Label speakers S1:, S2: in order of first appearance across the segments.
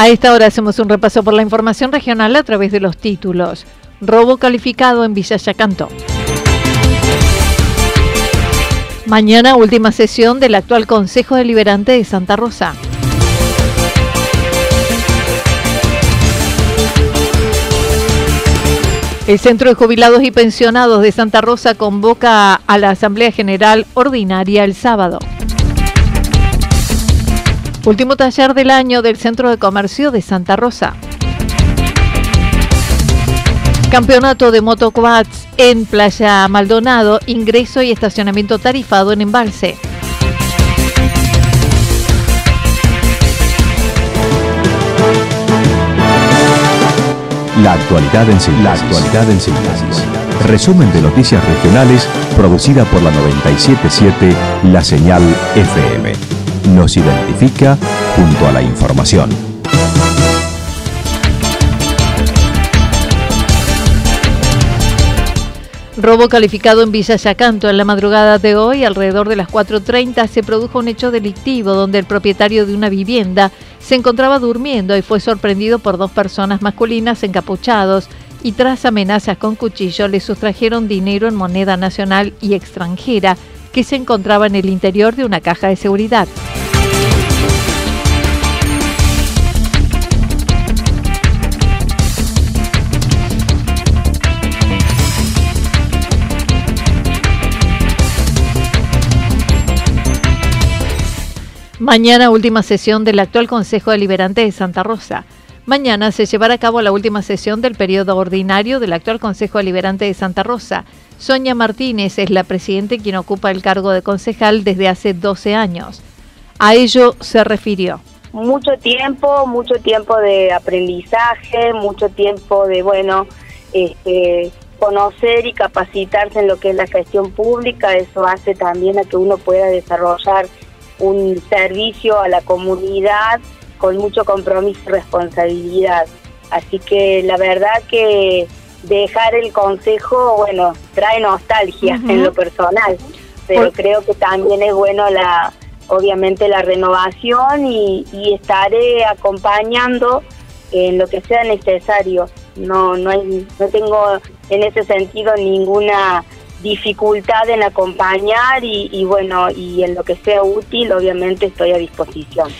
S1: A esta hora hacemos un repaso por la información regional a través de los títulos. Robo calificado en Villa Yacanto. Mañana última sesión del actual Consejo Deliberante de Santa Rosa. El Centro de Jubilados y Pensionados de Santa Rosa convoca a la Asamblea General Ordinaria el sábado. Último taller del año del Centro de Comercio de Santa Rosa. Campeonato de motoquads en Playa Maldonado, ingreso y estacionamiento tarifado en embalse.
S2: La actualidad en síntesis. La actualidad en síntesis. Resumen de noticias regionales producida por la 977 La Señal FM nos identifica junto a la información.
S1: Robo calificado en Villa Yacanto. En la madrugada de hoy, alrededor de las 4.30, se produjo un hecho delictivo donde el propietario de una vivienda se encontraba durmiendo y fue sorprendido por dos personas masculinas encapuchados y tras amenazas con cuchillo le sustrajeron dinero en moneda nacional y extranjera que se encontraba en el interior de una caja de seguridad. Mañana última sesión del actual Consejo Deliberante de Santa Rosa. Mañana se llevará a cabo la última sesión del periodo ordinario del actual Consejo Deliberante de Santa Rosa. Sonia Martínez es la presidenta quien ocupa el cargo de concejal desde hace 12 años. A ello se refirió.
S3: Mucho tiempo, mucho tiempo de aprendizaje, mucho tiempo de, bueno, este, conocer y capacitarse en lo que es la gestión pública. Eso hace también a que uno pueda desarrollar un servicio a la comunidad con mucho compromiso y responsabilidad. Así que la verdad que dejar el consejo, bueno, trae nostalgia en lo personal, pero creo que también es bueno la, obviamente la renovación y, y, estaré acompañando en lo que sea necesario. No, no, hay, no tengo en ese sentido ninguna dificultad en acompañar y, bueno, y en lo que sea útil, obviamente estoy a disposición.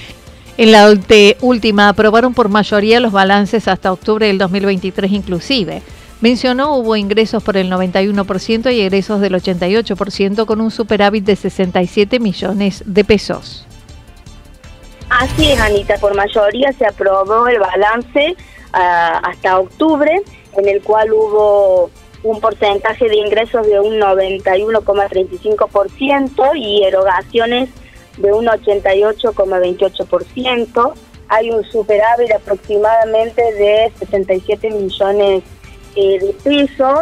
S1: En la última aprobaron por mayoría los balances hasta octubre del 2023 inclusive. Mencionó hubo ingresos por el 91% y egresos del 88% con un superávit de 67 millones de pesos.
S3: Así es, Anita, por mayoría se aprobó el balance ah, hasta octubre, en el cual hubo un porcentaje de ingresos de un 91,35% y erogaciones de un 88,28%. Hay un superávit aproximadamente de 77 millones eh, de pesos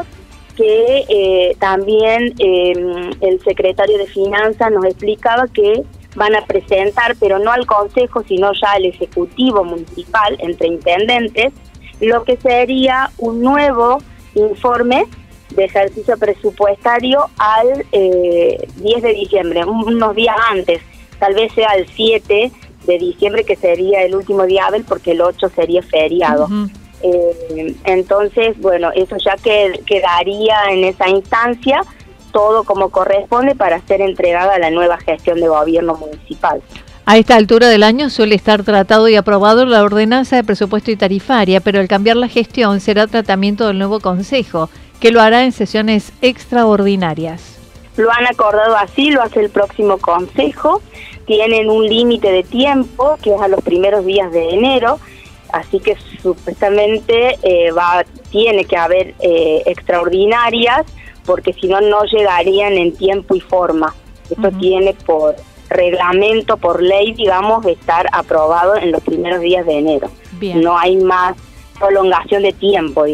S3: que eh, también em, el secretario de Finanzas nos explicaba que van a presentar, pero no al Consejo, sino ya al Ejecutivo Municipal, entre intendentes, lo que sería un nuevo informe de ejercicio presupuestario al 10 eh, de diciembre, unos días antes, tal vez sea el 7 de diciembre, que sería el último día hábil, porque el 8 sería feriado. Eh, entonces, bueno, eso ya que, quedaría en esa instancia todo como corresponde para ser entregada a la nueva gestión de gobierno municipal.
S1: A esta altura del año suele estar tratado y aprobado la ordenanza de presupuesto y tarifaria, pero al cambiar la gestión será tratamiento del nuevo Consejo, que lo hará en sesiones extraordinarias.
S3: Lo han acordado así, lo hace el próximo Consejo. Tienen un límite de tiempo, que es a los primeros días de enero, así que supuestamente eh, va, tiene que haber eh, extraordinarias, porque si no, no llegarían en tiempo y forma. Esto tiene por reglamento, por ley, digamos, estar aprobado en los primeros días de enero. No hay más prolongación de tiempo.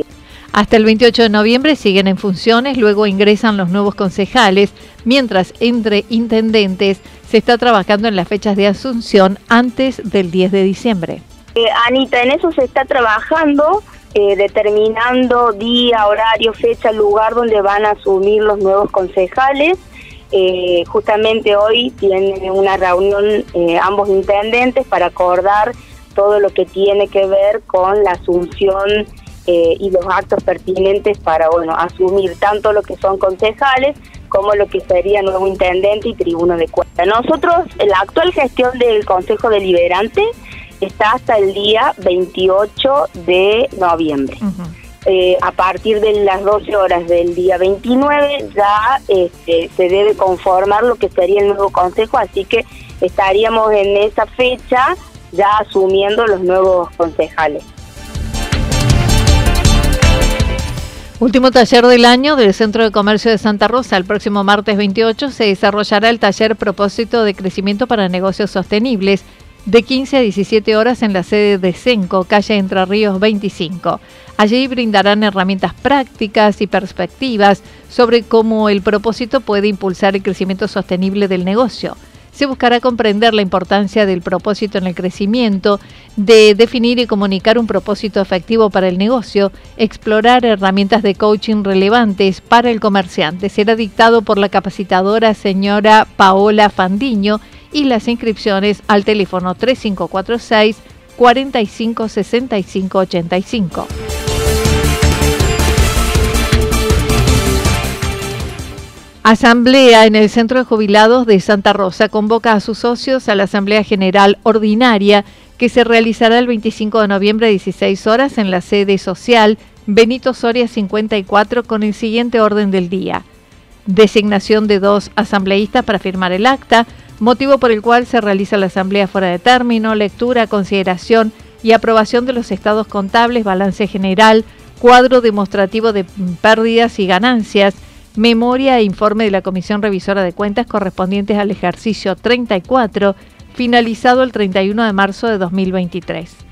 S1: Hasta el 28 de noviembre siguen en funciones, luego ingresan los nuevos concejales, mientras entre intendentes se está trabajando en las fechas de asunción antes del 10 de diciembre.
S3: Eh, Anita, en eso se está trabajando, eh, determinando día, horario, fecha, lugar donde van a asumir los nuevos concejales eh, justamente hoy tienen una reunión eh, ambos intendentes para acordar todo lo que tiene que ver con la asunción eh, y los actos pertinentes para bueno asumir tanto lo que son concejales como lo que sería nuevo intendente y tribuno de cuenta. Nosotros, la actual gestión del Consejo Deliberante está hasta el día 28 de noviembre. Eh, a partir de las 12 horas del día 29 ya este, se debe conformar lo que sería el nuevo consejo, así que estaríamos en esa fecha ya asumiendo los nuevos concejales.
S1: Último taller del año del Centro de Comercio de Santa Rosa. El próximo martes 28 se desarrollará el taller Propósito de Crecimiento para Negocios Sostenibles de 15 a 17 horas en la sede de CENCO, calle Entre Ríos 25. Allí brindarán herramientas prácticas y perspectivas sobre cómo el propósito puede impulsar el crecimiento sostenible del negocio. Se buscará comprender la importancia del propósito en el crecimiento, de definir y comunicar un propósito efectivo para el negocio, explorar herramientas de coaching relevantes para el comerciante. Será dictado por la capacitadora señora Paola Fandiño y las inscripciones al teléfono 3546 45 65 85. Asamblea en el Centro de Jubilados de Santa Rosa convoca a sus socios a la Asamblea General Ordinaria que se realizará el 25 de noviembre a 16 horas en la sede social Benito Soria 54 con el siguiente orden del día. Designación de dos asambleístas para firmar el acta, motivo por el cual se realiza la asamblea fuera de término, lectura, consideración y aprobación de los estados contables, balance general, cuadro demostrativo de pérdidas y ganancias, memoria e informe de la Comisión Revisora de Cuentas correspondientes al ejercicio 34, finalizado el 31 de marzo de 2023.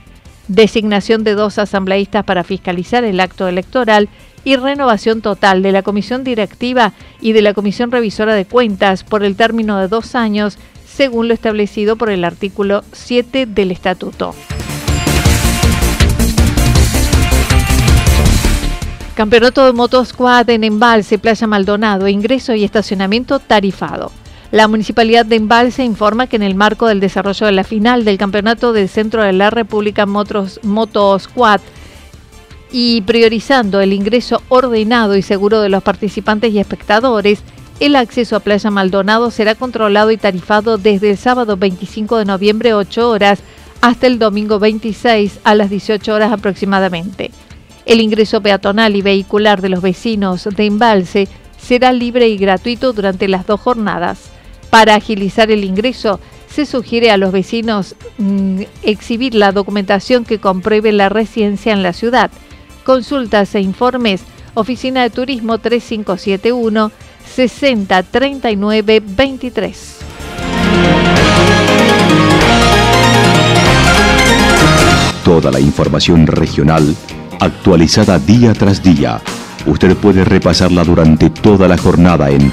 S1: Designación de dos asambleístas para fiscalizar el acto electoral y renovación total de la Comisión Directiva y de la Comisión Revisora de Cuentas por el término de dos años, según lo establecido por el artículo 7 del Estatuto. Campeonato de Motosquad en Embalse, Playa Maldonado, ingreso y estacionamiento tarifado. La Municipalidad de Embalse informa que en el marco del desarrollo de la final del campeonato del Centro de la República Motos, Motosquad y priorizando el ingreso ordenado y seguro de los participantes y espectadores, el acceso a Playa Maldonado será controlado y tarifado desde el sábado 25 de noviembre 8 horas hasta el domingo 26 a las 18 horas aproximadamente. El ingreso peatonal y vehicular de los vecinos de Embalse será libre y gratuito durante las dos jornadas. Para agilizar el ingreso, se sugiere a los vecinos mm, exhibir la documentación que compruebe la residencia en la ciudad. Consultas e informes, Oficina de Turismo 3571 6039 23.
S2: Toda la información regional actualizada día tras día. Usted puede repasarla durante toda la jornada en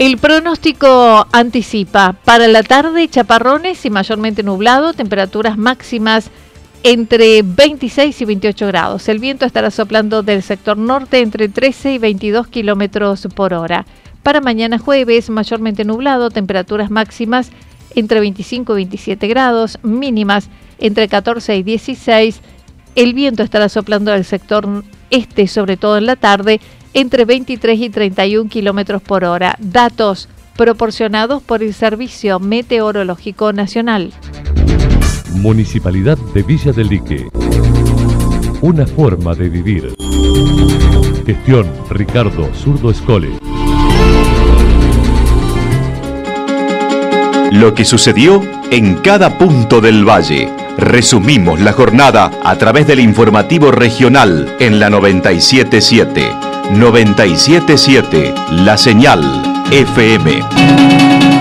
S1: El pronóstico anticipa para la tarde chaparrones y mayormente nublado, temperaturas máximas entre 26 y 28 grados. El viento estará soplando del sector norte entre 13 y 22 kilómetros por hora. Para mañana jueves, mayormente nublado, temperaturas máximas entre 25 y 27 grados, mínimas entre 14 y 16. El viento estará soplando del sector este, sobre todo en la tarde, entre 23 y 31 kilómetros por hora. Datos proporcionados por el Servicio Meteorológico Nacional.
S4: Municipalidad de Villa del Lique. Una forma de vivir. Gestión Ricardo Zurdo Escole.
S2: Lo que sucedió en cada punto del valle. Resumimos la jornada a través del informativo regional en la 977. 977 La Señal FM.